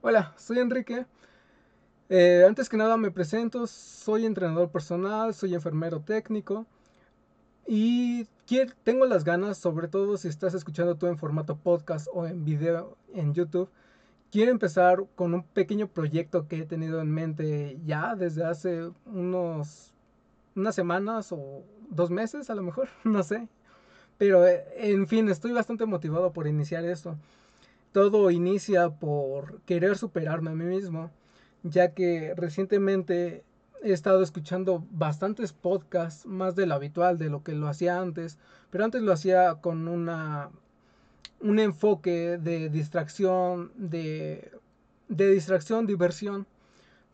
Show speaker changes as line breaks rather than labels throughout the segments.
Hola, soy Enrique. Eh, antes que nada me presento, soy entrenador personal, soy enfermero técnico y tengo las ganas, sobre todo si estás escuchando tú en formato podcast o en video en YouTube, quiero empezar con un pequeño proyecto que he tenido en mente ya desde hace unos unas semanas o dos meses a lo mejor, no sé. Pero eh, en fin, estoy bastante motivado por iniciar esto todo inicia por querer superarme a mí mismo, ya que recientemente he estado escuchando bastantes podcasts, más de lo habitual, de lo que lo hacía antes, pero antes lo hacía con una un enfoque de distracción, de, de distracción, diversión,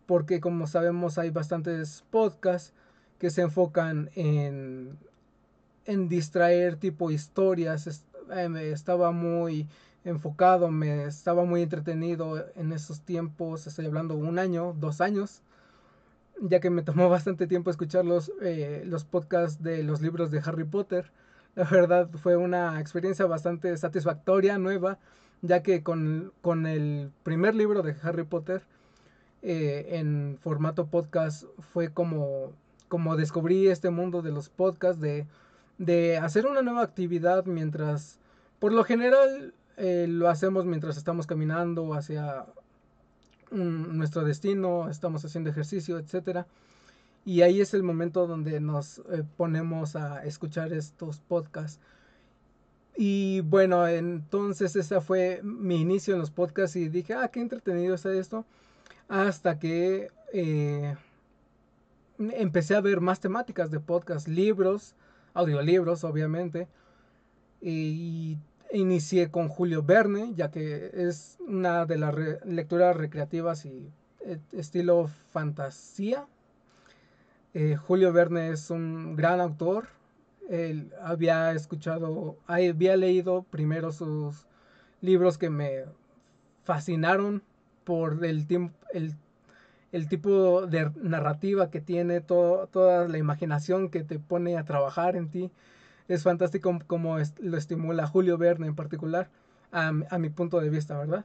porque como sabemos hay bastantes podcasts que se enfocan en, en distraer tipo historias, eh, estaba muy enfocado, me estaba muy entretenido en esos tiempos, estoy hablando un año, dos años, ya que me tomó bastante tiempo escuchar los, eh, los podcasts de los libros de Harry Potter. La verdad fue una experiencia bastante satisfactoria, nueva, ya que con, con el primer libro de Harry Potter eh, en formato podcast fue como, como descubrí este mundo de los podcasts, de, de hacer una nueva actividad mientras, por lo general, eh, lo hacemos mientras estamos caminando hacia nuestro destino, estamos haciendo ejercicio, etc. Y ahí es el momento donde nos eh, ponemos a escuchar estos podcasts. Y bueno, entonces ese fue mi inicio en los podcasts y dije, ah, qué entretenido está esto. Hasta que eh, empecé a ver más temáticas de podcast, libros, audiolibros, obviamente. Y Inicié con Julio Verne, ya que es una de las lecturas recreativas y eh, estilo fantasía. Eh, Julio Verne es un gran autor. Él había escuchado, había leído primero sus libros que me fascinaron por el, el, el tipo de narrativa que tiene, toda la imaginación que te pone a trabajar en ti es fantástico como lo estimula Julio Verne en particular, a, mi punto de vista, ¿verdad?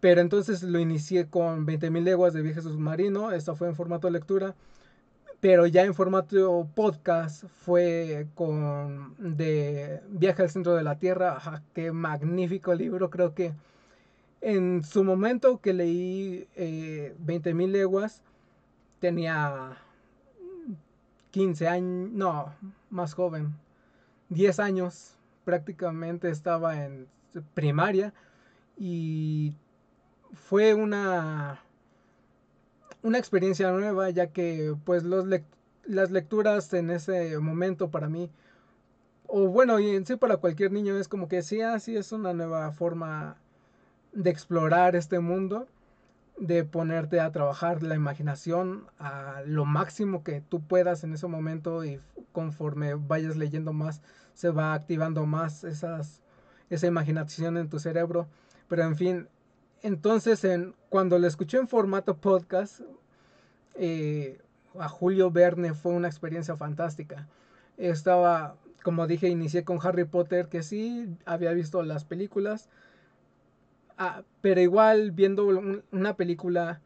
Pero entonces lo inicié con 20.000 leguas de viaje submarino, esto fue en formato de lectura, pero ya en formato podcast fue con de Viaje al centro de la Tierra, qué magnífico libro, creo que en su momento que leí eh, 20.000 leguas tenía 15 años, no, más joven, 10 años prácticamente estaba en primaria y fue una una experiencia nueva ya que pues los las lecturas en ese momento para mí o bueno y en sí para cualquier niño es como que sí así es una nueva forma de explorar este mundo de ponerte a trabajar la imaginación a lo máximo que tú puedas en ese momento y conforme vayas leyendo más se va activando más esas, esa imaginación en tu cerebro. Pero en fin, entonces en, cuando lo escuché en formato podcast, eh, a Julio Verne fue una experiencia fantástica. Estaba, como dije, inicié con Harry Potter, que sí había visto las películas, Ah, pero igual viendo una película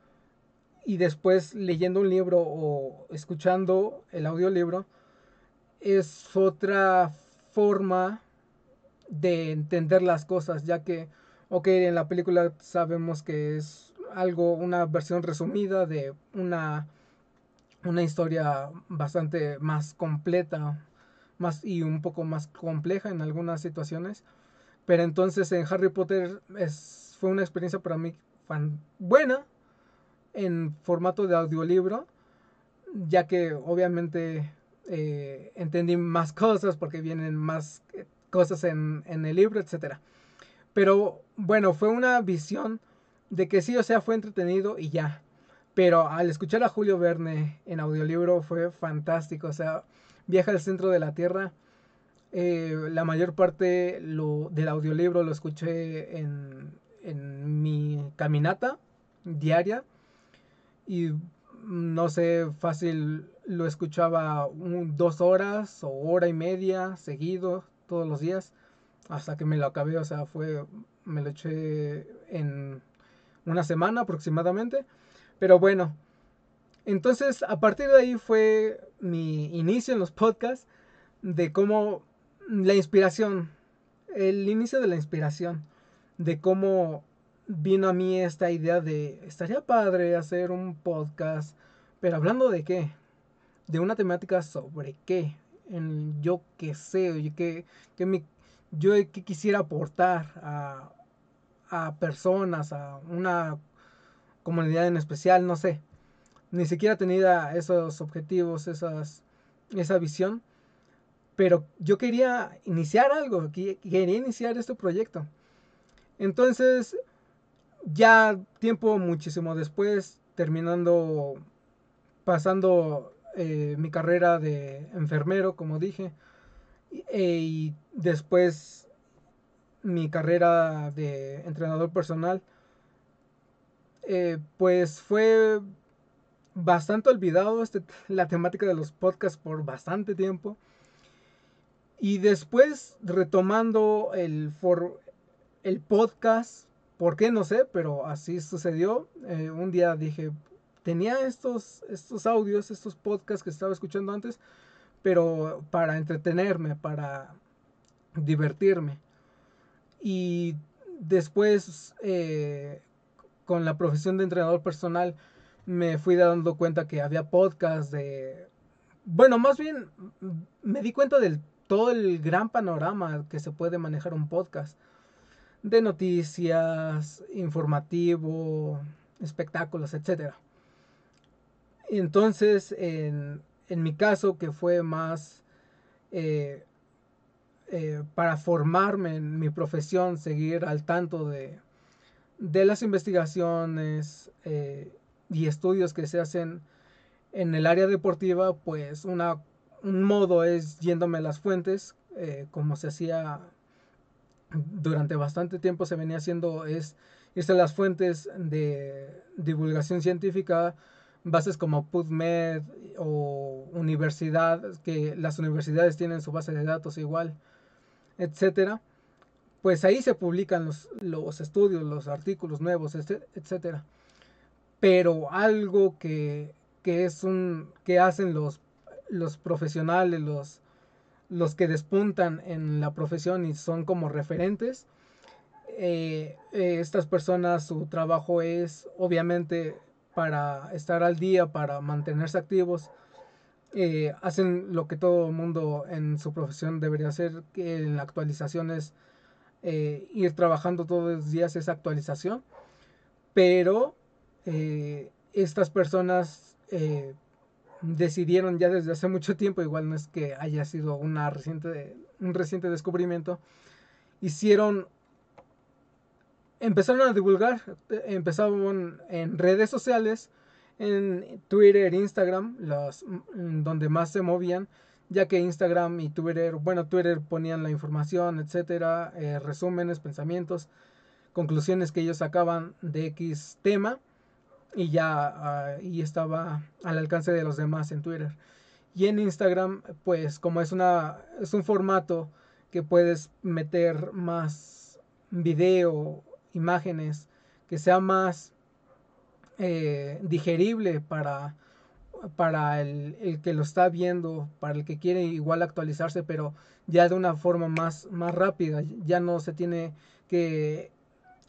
y después leyendo un libro o escuchando el audiolibro es otra forma de entender las cosas, ya que, ok, en la película sabemos que es algo, una versión resumida de una, una historia bastante más completa más y un poco más compleja en algunas situaciones pero entonces en Harry Potter es, fue una experiencia para mí buena en formato de audiolibro, ya que obviamente eh, entendí más cosas porque vienen más eh, cosas en, en el libro, etc. Pero bueno, fue una visión de que sí, o sea, fue entretenido y ya. Pero al escuchar a Julio Verne en audiolibro fue fantástico. O sea, viaja al centro de la Tierra. Eh, la mayor parte lo, del audiolibro lo escuché en, en mi caminata diaria. Y no sé, fácil lo escuchaba dos horas o hora y media seguido todos los días hasta que me lo acabé, o sea, fue, me lo eché en una semana aproximadamente, pero bueno, entonces a partir de ahí fue mi inicio en los podcasts de cómo la inspiración, el inicio de la inspiración, de cómo vino a mí esta idea de estaría padre hacer un podcast, pero hablando de qué, de una temática sobre qué, en yo qué sé, que, que mi, yo qué quisiera aportar a, a personas, a una comunidad en especial, no sé. Ni siquiera tenía esos objetivos, esas, esa visión. Pero yo quería iniciar algo, quería iniciar este proyecto. Entonces, ya tiempo muchísimo después, terminando, pasando eh, mi carrera de enfermero, como dije, eh, y después mi carrera de entrenador personal, eh, pues fue bastante olvidado este, la temática de los podcasts por bastante tiempo. Y después retomando el, for, el podcast ¿Por qué? No sé, pero así sucedió. Eh, un día dije, tenía estos, estos audios, estos podcasts que estaba escuchando antes, pero para entretenerme, para divertirme. Y después, eh, con la profesión de entrenador personal, me fui dando cuenta que había podcasts de... Bueno, más bien me di cuenta del todo el gran panorama que se puede manejar un podcast de noticias, informativo, espectáculos, etc. Entonces, en, mi caso, que fue más eh, eh, para formarme en mi profesión, seguir al tanto de, de las investigaciones eh, y estudios que se hacen en el área deportiva, pues una, un modo es yéndome a las fuentes, como se hacía durante bastante tiempo se venía haciendo es irse las fuentes de divulgación científica, bases como PubMed o universidad, que las universidades tienen su base de datos igual, etcétera. Pues ahí se publican los, los estudios, los artículos nuevos, etcétera. Pero algo que, que es un que hacen los, los profesionales, los los que despuntan en la profesión y son como referentes. Eh, eh, estas personas, su trabajo es obviamente para estar al día, para mantenerse activos. Eh, hacen lo que todo mundo en su profesión debería hacer, que en la actualización es ir trabajando todos los días esa actualización. Pero estas personas decidieron ya desde hace mucho tiempo, igual no es que haya sido una reciente, un reciente descubrimiento, hicieron, empezaron a divulgar, empezaron en redes sociales, en Twitter, Instagram, los, mm, donde más se movían, ya que Instagram y Twitter, bueno, Twitter ponían la información, etcétera, eh, resúmenes, pensamientos, conclusiones que ellos sacaban de X tema y ya y estaba al alcance de los demás en Twitter. Y en Instagram, pues como es una es un formato que puedes meter más video, imágenes, que sea más eh, digerible para, para el, el, que lo está viendo, para el que quiere igual actualizarse, pero ya de una forma más, más rápida. Ya no se tiene que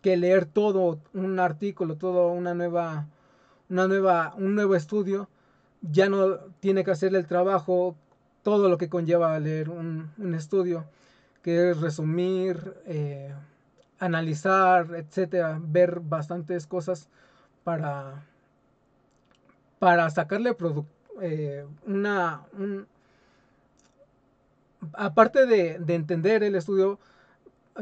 que leer todo un artículo, todo una nueva, una nueva, un nuevo estudio, ya no tiene que hacer el trabajo, todo lo que conlleva leer un, estudio, que es resumir, eh, analizar, etcétera, ver bastantes cosas para, para sacarle eh, una, aparte de, de entender el estudio,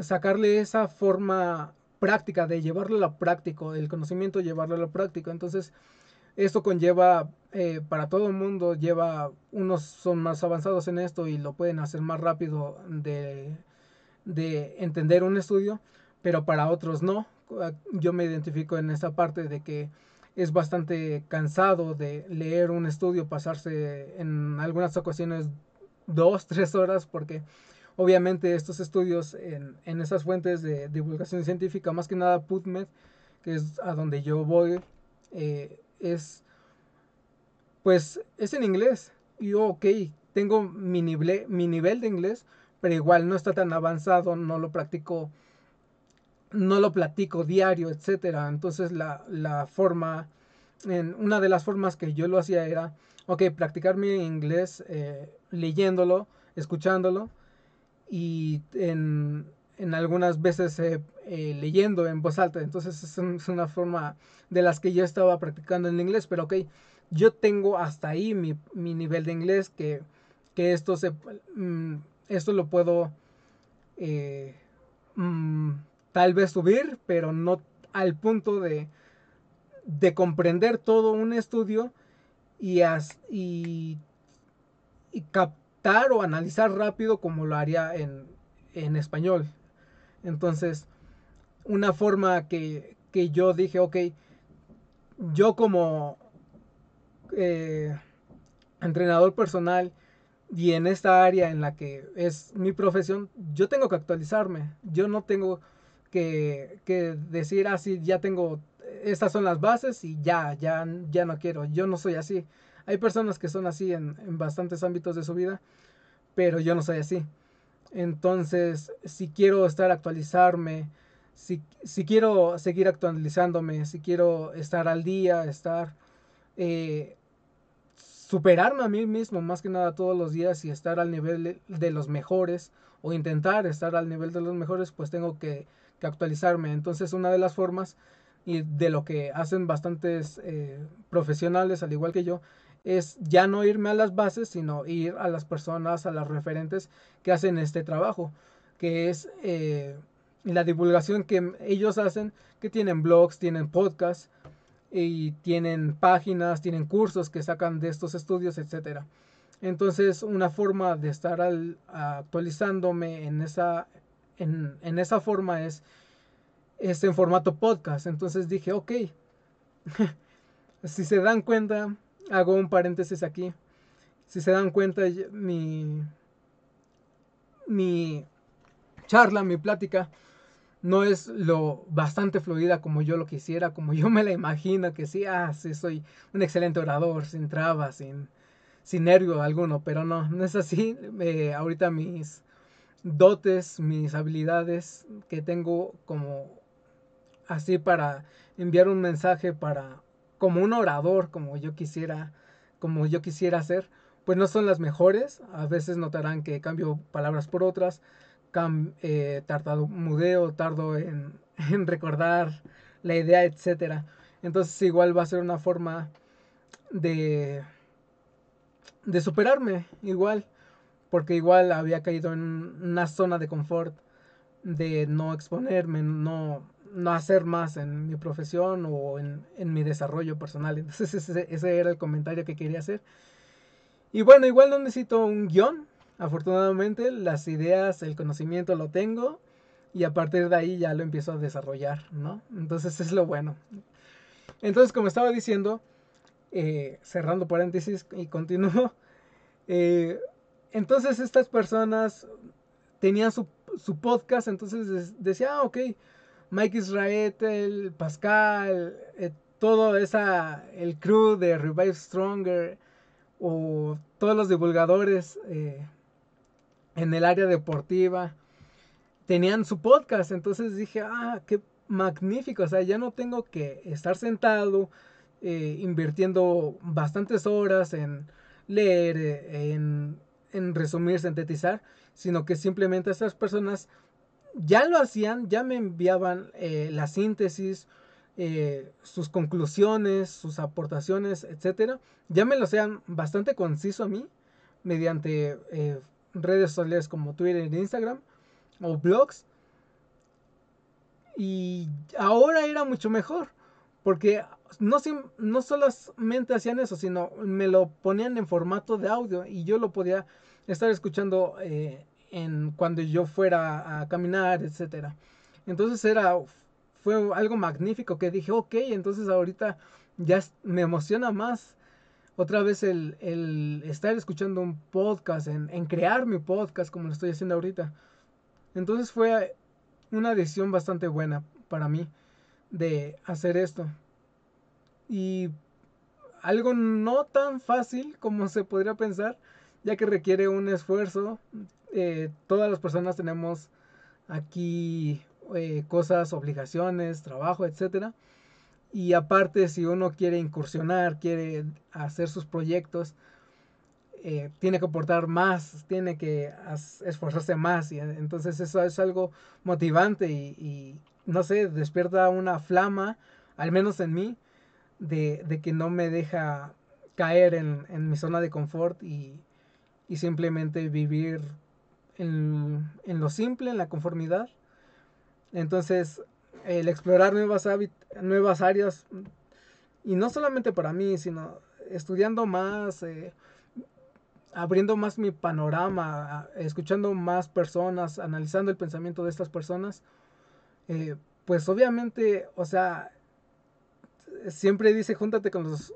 sacarle esa forma práctica de llevarlo a lo práctico, el conocimiento llevarlo a lo práctico. Entonces, esto conlleva eh, para todo el mundo, lleva, unos son más avanzados en esto y lo pueden hacer más rápido de, de entender un estudio, pero para otros no. Yo me identifico en esta parte de que es bastante cansado de leer un estudio, pasarse en algunas ocasiones dos, tres horas, porque obviamente estos estudios en, en esas fuentes de divulgación científica, más que nada PubMed, que es a donde yo voy, eh, es pues es en inglés. Y ok, tengo mi nivel, mi nivel de inglés, pero igual no está tan avanzado, no lo practico, no lo platico diario, etcétera. Entonces la, la forma, en, una de las formas que yo lo hacía era, ok, practicar mi inglés eh, leyéndolo, escuchándolo y en, en algunas veces eh, eh, leyendo en voz alta. Entonces es, una forma de las que yo estaba practicando en inglés, pero ok, yo tengo hasta ahí mi, mi nivel de inglés que, que esto, se, mm, esto lo puedo eh, mm, tal vez subir, pero no al punto de, de comprender todo un estudio y, y, y o analizar rápido como lo haría en, en español. Entonces, una forma que, que yo dije, ok, yo como eh, entrenador personal y en esta área en la que es mi profesión, yo tengo que actualizarme. Yo no tengo que, que decir así, ah, ya tengo, estas son las bases y ya, ya, ya no quiero. Yo no soy así. Hay personas que son así en, bastantes ámbitos de su vida, pero yo no soy así. Entonces, si quiero estar actualizarme, si, si quiero seguir actualizándome, si quiero estar al día, estar... Eh, superarme a mí mismo más que nada todos los días y estar al nivel de los mejores o intentar estar al nivel de los mejores, pues tengo que, actualizarme. Entonces una de las formas y de lo que hacen bastantes eh, profesionales, al igual que yo, es ya no irme a las bases, sino ir a las personas, a las referentes que hacen este trabajo, que es eh, la divulgación que ellos hacen, que tienen blogs, tienen podcasts, y tienen páginas, tienen cursos que sacan de estos estudios, etcétera. Entonces, una forma de estar actualizándome en esa, en, en, esa forma es, es en formato podcast. Entonces dije, ok, si se dan cuenta, hago un paréntesis aquí. Si se dan cuenta, mi, mi charla, mi plática, no es lo bastante fluida como yo lo quisiera, como yo me la imagino, que sí, ah, sí, soy un excelente orador, sin trabas, sin, sin nervio alguno, pero no, no es así. Eh, ahorita mis dotes, mis habilidades que tengo como así para enviar un mensaje para como un orador, como yo quisiera, como yo quisiera hacer, pues no son las mejores. A veces notarán que cambio palabras por otras, eh, mudeo, tardo en, en, recordar la idea, etcétera. Entonces igual va a ser una forma de, de superarme, igual, porque igual había caído en una zona de confort de no exponerme, no, no hacer más en mi profesión o en, en mi desarrollo personal. Entonces ese, ese, era el comentario que quería hacer. Y bueno, igual no necesito un guion, Afortunadamente las ideas, el conocimiento lo tengo y a partir de ahí ya lo empiezo a desarrollar, ¿no? Entonces es lo bueno. Entonces, como estaba diciendo, eh, cerrando paréntesis y continúo, eh, entonces estas personas tenían su, su podcast, entonces decía, ah, ok, Mike Israel, Pascal, eh, todo esa, el crew de Revive Stronger o todos los divulgadores en el área deportiva, tenían su podcast, entonces dije, ah, qué magnífico, o sea, ya no tengo que estar sentado eh, invirtiendo bastantes horas en leer, eh, en, en, resumir, sintetizar, sino que simplemente estas personas ya lo hacían, ya me enviaban eh, la síntesis, sus conclusiones, sus aportaciones, etcétera, ya me lo hacían bastante conciso a mí mediante redes sociales como Twitter Instagram o blogs. Y ahora era mucho mejor. Porque no, no solamente hacían eso, sino me lo ponían en formato de audio y yo lo podía estar escuchando eh, en, cuando yo fuera a caminar, etcétera. Entonces era, fue algo magnífico que dije, ok, entonces ahorita ya me emociona más otra vez el, el estar escuchando un podcast, en, en, crear mi podcast como lo estoy haciendo ahorita. Entonces fue una decisión bastante buena para mí de hacer esto. Y algo no tan fácil como se podría pensar, ya que requiere un esfuerzo. Eh, todas las personas tenemos aquí eh, cosas, obligaciones, trabajo, etcétera. Y aparte, si uno quiere incursionar, quiere hacer sus proyectos, eh, tiene que aportar más, tiene que esforzarse más. Y entonces eso es algo motivante y, no sé, despierta una flama, al menos en mí, de, que no me deja caer en, mi zona de confort y simplemente vivir en, lo simple, en la conformidad. Entonces, el explorar nuevas, nuevas áreas, y no solamente para mí, sino estudiando más, eh, abriendo más mi panorama, escuchando más personas, analizando el pensamiento de estas personas, eh, pues obviamente, o sea, siempre dice, júntate con los...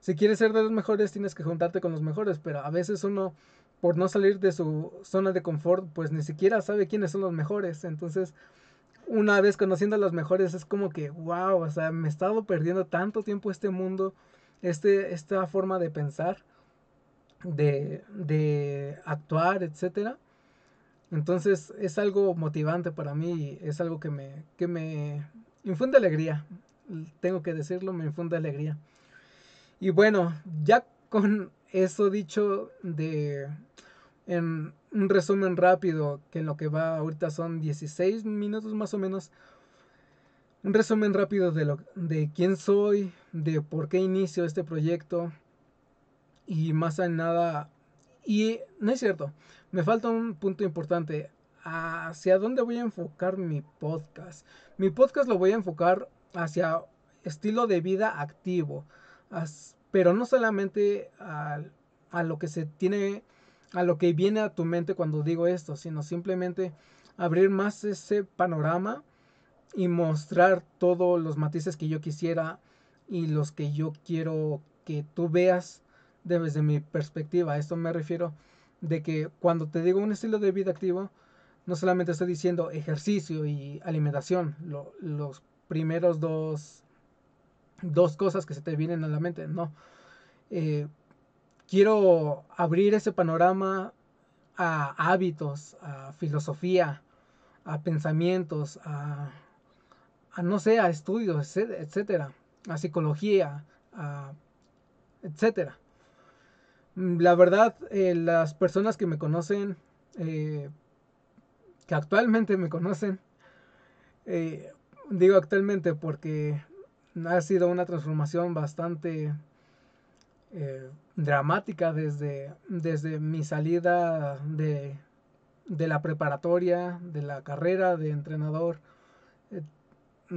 Si quieres ser de los mejores, tienes que juntarte con los mejores, pero a veces uno, por no salir de su zona de confort, pues ni siquiera sabe quiénes son los mejores. Entonces, una vez conociendo a los mejores, es como que, wow, o sea, me he estado perdiendo tanto tiempo este mundo, este, esta forma de pensar, de, de actuar, etcétera. Entonces es algo motivante para mí, es algo que me, que me infunde alegría tengo que decirlo, me infunde alegría. Y bueno, ya con eso dicho de en un resumen rápido, que en lo que va ahorita son 16 minutos más o menos. Un resumen rápido de, lo, de quién soy, de por qué inicio este proyecto y más en nada. Y no es cierto, me falta un punto importante. ¿Hacia dónde voy a enfocar mi podcast? Mi podcast lo voy a enfocar hacia estilo de vida activo, pero no solamente a, a, lo que se tiene, a lo que viene a tu mente cuando digo esto, sino simplemente abrir más ese panorama y mostrar todos los matices que yo quisiera y los que yo quiero que tú veas desde mi perspectiva. A esto me refiero de que cuando te digo un estilo de vida activo, no solamente estoy diciendo ejercicio y alimentación, los primeros dos, dos cosas que se te vienen a la mente, no. Eh, quiero abrir ese panorama a hábitos, a filosofía, a pensamientos, a, no sé, a estudios, etcétera, a psicología, a, etcétera. La verdad, eh, las personas que me conocen, eh, que actualmente me conocen, Digo actualmente porque ha sido una transformación bastante eh, dramática desde, desde mi salida de, de, la preparatoria, de la carrera de entrenador. Eh,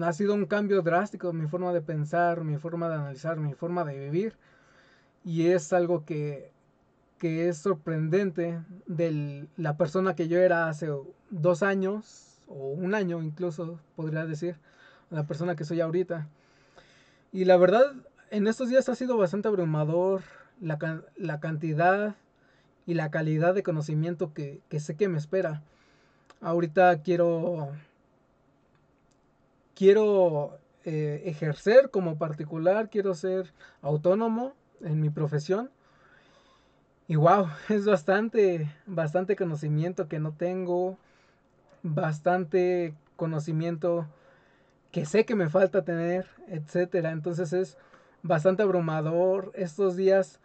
ha sido un cambio drástico en mi forma de pensar, mi forma de analizar, mi forma de vivir. Y es algo que, que es sorprendente de la persona que yo era hace dos años o un año incluso, podría decir, la persona que soy ahorita. Y la verdad, en estos días ha sido bastante abrumador la, la cantidad y la calidad de conocimiento que, que sé que me espera. Ahorita quiero, quiero eh, ejercer como particular, quiero ser autónomo en mi profesión. Y wow, es bastante, bastante conocimiento que no tengo, bastante conocimiento que sé que me falta tener, etcétera. Entonces es bastante abrumador estos días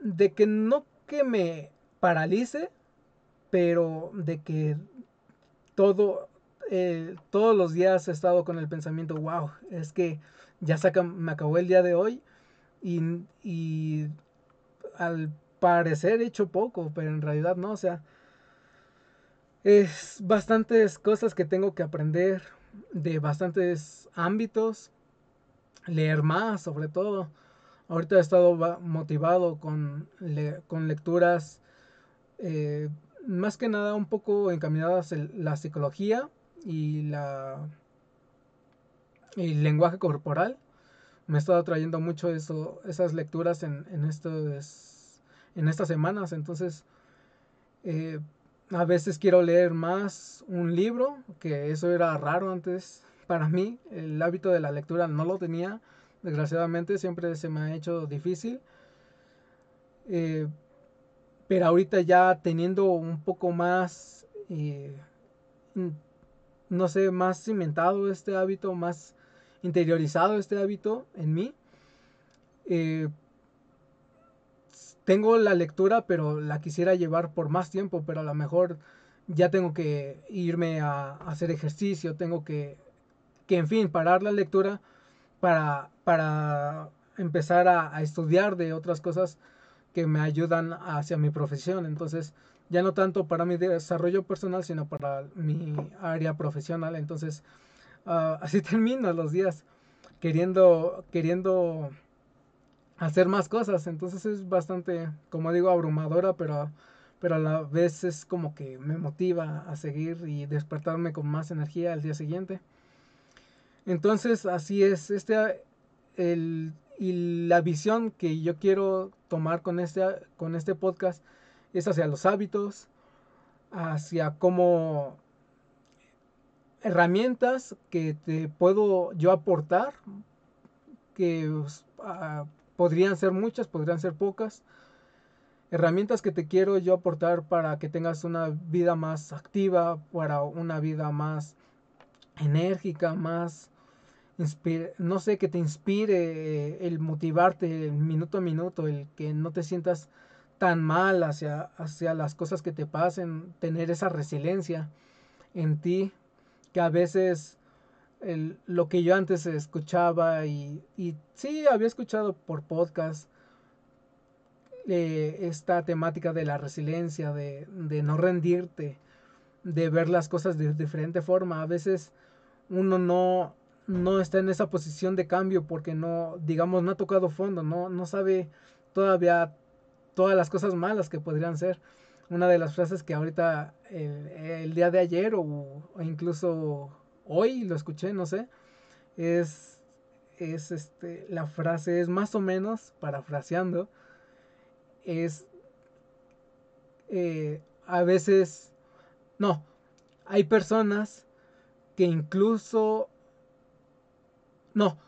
de que no que me paralice, pero de que todo, eh, todos los días he estado con el pensamiento, wow, es que ya me acabó el día de hoy y, y al parecer he hecho poco, pero en realidad no, o sea, es bastantes cosas que tengo que aprender, de bastantes ámbitos, leer más sobre todo. Ahorita he estado motivado con, con lecturas eh, más que nada un poco encaminadas en la psicología y la el lenguaje corporal. Me he estado trayendo mucho eso, esas lecturas en, en, estos, en estas semanas. Entonces, eh, a veces quiero leer más un libro, que eso era raro antes para mí. El hábito de la lectura no lo tenía. Desgraciadamente siempre se me ha hecho difícil. Eh, pero ahorita ya teniendo un poco más, eh, no sé, más cimentado este hábito, más interiorizado este hábito en mí, eh, tengo la lectura, pero la quisiera llevar por más tiempo, pero a lo mejor ya tengo que irme a, hacer ejercicio, tengo que, que, en fin, parar la lectura para, para empezar a, estudiar de otras cosas que me ayudan hacia mi profesión. Entonces, ya no tanto para mi desarrollo personal, sino para mi área profesional. Entonces, uh, así termino los días queriendo, queriendo hacer más cosas. Entonces es bastante, como digo, abrumadora, pero, pero a la vez es como que me motiva a seguir y despertarme con más energía al día siguiente. Entonces así es, este, el, y la visión que yo quiero tomar con este, con este podcast es hacia los hábitos, hacia cómo herramientas que te puedo yo aportar, que uh, podrían ser muchas, podrían ser pocas. Herramientas que te quiero yo aportar para que tengas una vida más activa, para una vida más enérgica, más no sé, que te inspire el motivarte minuto a minuto, el que no te sientas tan mal hacia, hacia las cosas que te pasen, tener esa resiliencia en ti, que a veces lo que yo antes escuchaba y, y sí había escuchado por podcast eh, esta temática de la resiliencia, de, de, no rendirte, de ver las cosas de diferente forma. A veces uno no, no está en esa posición de cambio porque no, digamos, no ha tocado fondo, no, no sabe todavía todas las cosas malas que podrían ser. Una de las frases que ahorita el, día de ayer o incluso hoy lo escuché, no sé, es, es este, la frase es más o menos, parafraseando, es eh, a veces, no, hay personas que incluso, no,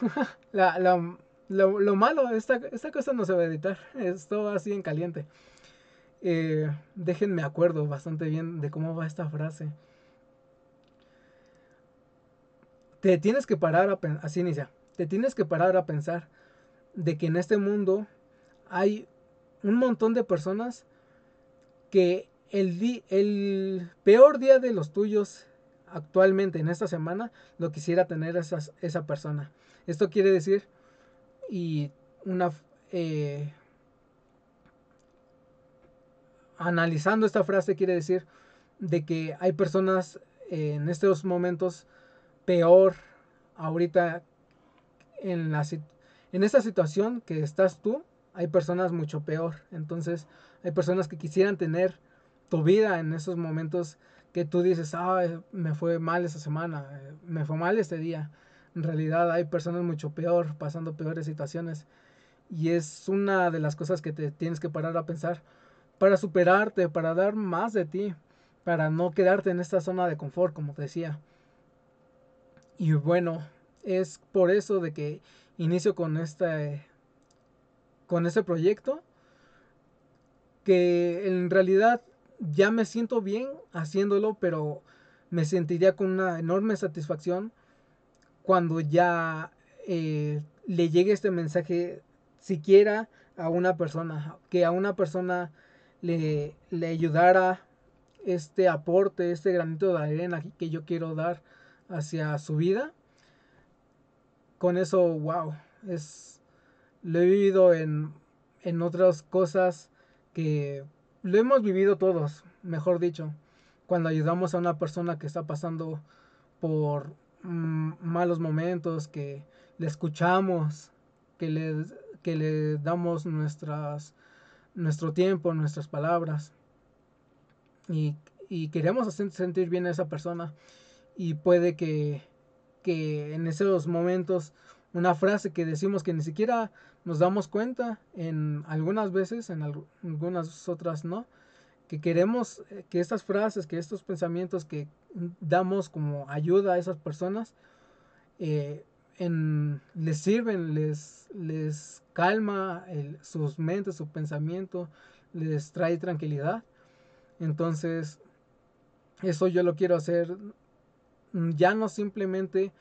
la, la, lo, lo, malo, esta, esta cosa no se va a editar, esto así en caliente. Eh, déjenme acuerdo bastante bien de cómo va esta frase. te tienes que parar a así inicia, te tienes que parar a pensar de que en este mundo hay un montón de personas que el, el peor día de los tuyos actualmente en esta semana lo quisiera tener esa, esa persona. Esto quiere decir, y una... Eh, analizando esta frase quiere decir de que hay personas en estos momentos peor ahorita en, la, en esta situación que estás tú, hay personas mucho peor. Entonces, hay personas que quisieran tener tu vida en esos momentos que tú dices, ah, me fue mal esa semana, me fue mal este día. En realidad hay personas mucho peor, pasando peores situaciones. Y es una de las cosas que te tienes que parar a pensar para superarte, para dar más de ti, para no quedarte en esta zona de confort, como te decía. Y bueno, es por eso de que inicio con este con este proyecto que en realidad ya me siento bien haciéndolo, pero me sentiría con una enorme satisfacción cuando ya eh, le llegue este mensaje siquiera a una persona, que a una persona le, le ayudara este aporte, este granito de arena que yo quiero dar hacia su vida. Con eso, wow, es lo he vivido en, en otras cosas que lo hemos vivido todos, mejor dicho, cuando ayudamos a una persona que está pasando por mm, malos momentos, que le escuchamos, que le, que le damos nuestras, nuestro tiempo, nuestras palabras. Y, y queremos hacer sentir bien a esa persona. Y puede que, que en esos momentos una frase que decimos que ni siquiera nos damos cuenta en algunas veces, en algunas otras no, que queremos eh, que estas frases, que estos pensamientos que damos como ayuda a esas personas, eh, les sirven, les, les calma sus mentes, su pensamiento, les trae tranquilidad. Entonces, eso yo lo quiero hacer ya no simplemente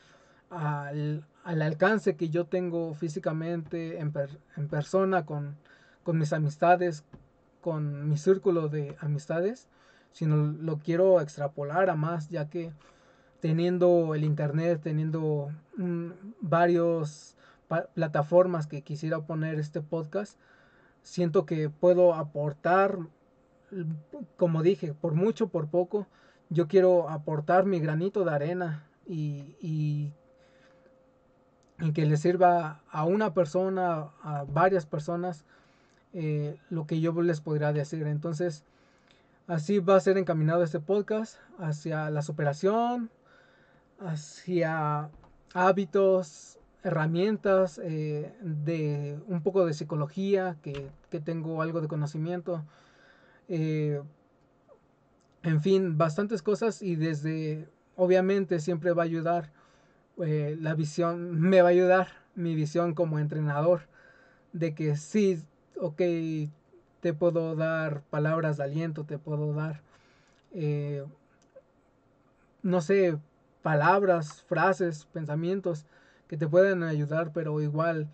al, al alcance que yo tengo físicamente en, en persona con, con mis amistades, con mi círculo de amistades, sino lo quiero extrapolar a más, ya que teniendo el internet, teniendo mm, varios plataformas que quisiera poner este podcast, siento que puedo aportar, como dije, por mucho, por poco, yo quiero aportar mi granito de arena y, y, que le sirva a una persona, a varias personas, eh, lo que yo les podría decir. Entonces, así va a ser encaminado este podcast hacia la superación, hacia hábitos, herramientas, eh, de un poco de psicología, que, tengo algo de conocimiento. Eh, en fin, bastantes cosas y desde, obviamente, siempre va a ayudar eh, la visión, me va a ayudar mi visión como entrenador, de que sí, ok, te puedo dar palabras de aliento, te puedo dar, no sé, palabras, frases, pensamientos que te pueden ayudar, pero igual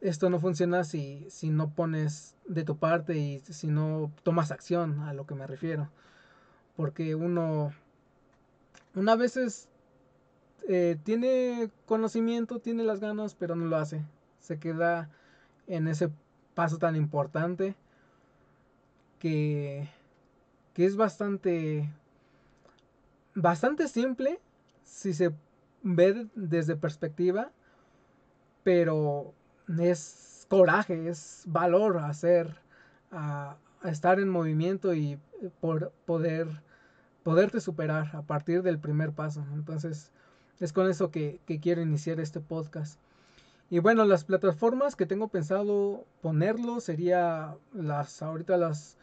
esto no funciona si, si no pones de tu parte y si no tomas acción a lo que me refiero. Porque uno, una veces eh, tiene conocimiento, tiene las ganas, pero no lo hace. Se queda en ese paso tan importante que, que es bastante, bastante simple, si se ve desde perspectiva, pero es coraje, es valor hacer, a, estar en movimiento y por poder poderte superar a partir del primer paso. Entonces, es con eso que, quiero iniciar este podcast. Y bueno, las plataformas que tengo pensado ponerlo sería las, ahorita las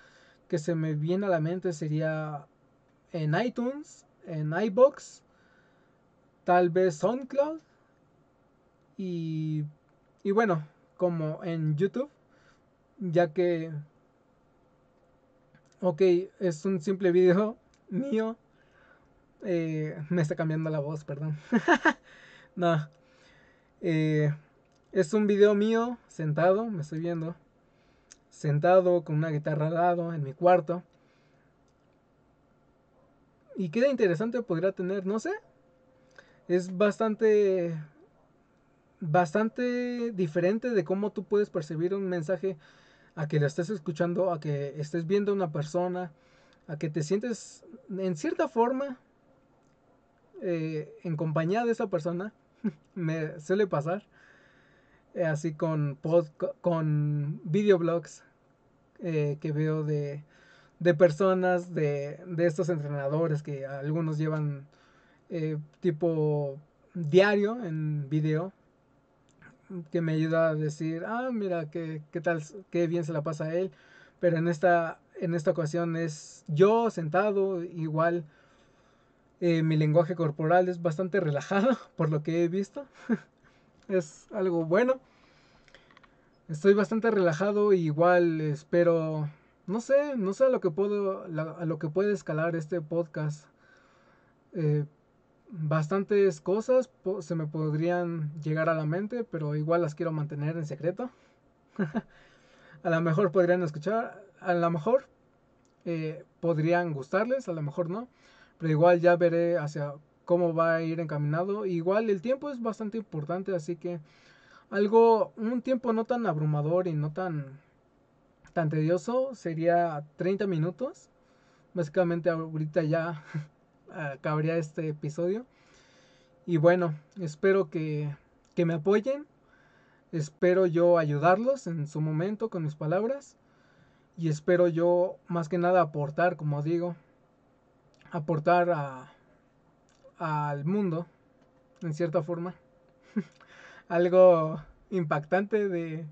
que se me viene a la mente sería en iTunes, en iBox tal vez SoundCloud y, y bueno, como en YouTube, ya que, ok, es un simple video mío, eh, me está cambiando la voz, perdón. no, eh, es un video mío sentado, me estoy viendo, sentado con una guitarra al lado en mi cuarto. Y qué interesante podría tener, no sé, es bastante bastante diferente de cómo tú puedes percibir un mensaje a que lo estés escuchando, a que estés viendo a una persona, a que te sientes en cierta forma eh, en compañía de esa persona. Me suele pasar. Eh, así con, pod, con videoblogs eh, que veo de, de personas, de, de estos entrenadores que algunos llevan eh, tipo diario en video que me ayuda a decir, ah, mira, qué, qué tal, qué bien se la pasa a él. Pero en esta, en esta ocasión es yo sentado, igual eh, mi lenguaje corporal es bastante relajado, por lo que he visto. es algo bueno. Estoy bastante relajado, igual espero, no sé, no sé a lo que puedo, a lo que puede escalar este podcast. Eh, bastantes cosas se me podrían llegar a la mente, pero igual las quiero mantener en secreto. a lo mejor podrían escuchar, a lo mejor eh, podrían gustarles, a lo mejor no, pero igual ya veré hacia cómo va a ir encaminado. Igual el tiempo es bastante importante, así que algo, un tiempo no tan abrumador y no tan, tan tedioso sería 30 minutos. Básicamente ahorita ya acabaría este episodio. Y bueno, espero que, que me apoyen. Espero yo ayudarlos en su momento con mis palabras. Y espero yo más que nada aportar, como digo, aportar a, al mundo, en cierta forma. Algo impactante de,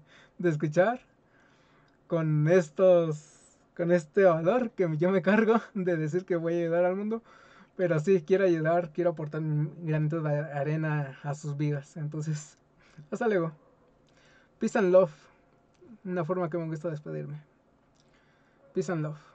escuchar con estos con este valor que yo me cargo de decir que voy a ayudar al mundo pero sí quiero ayudar quiero aportar mi granito de arena a sus vidas. Entonces hasta luego. Peace and love. Una forma que me gusta despedirme. Peace and love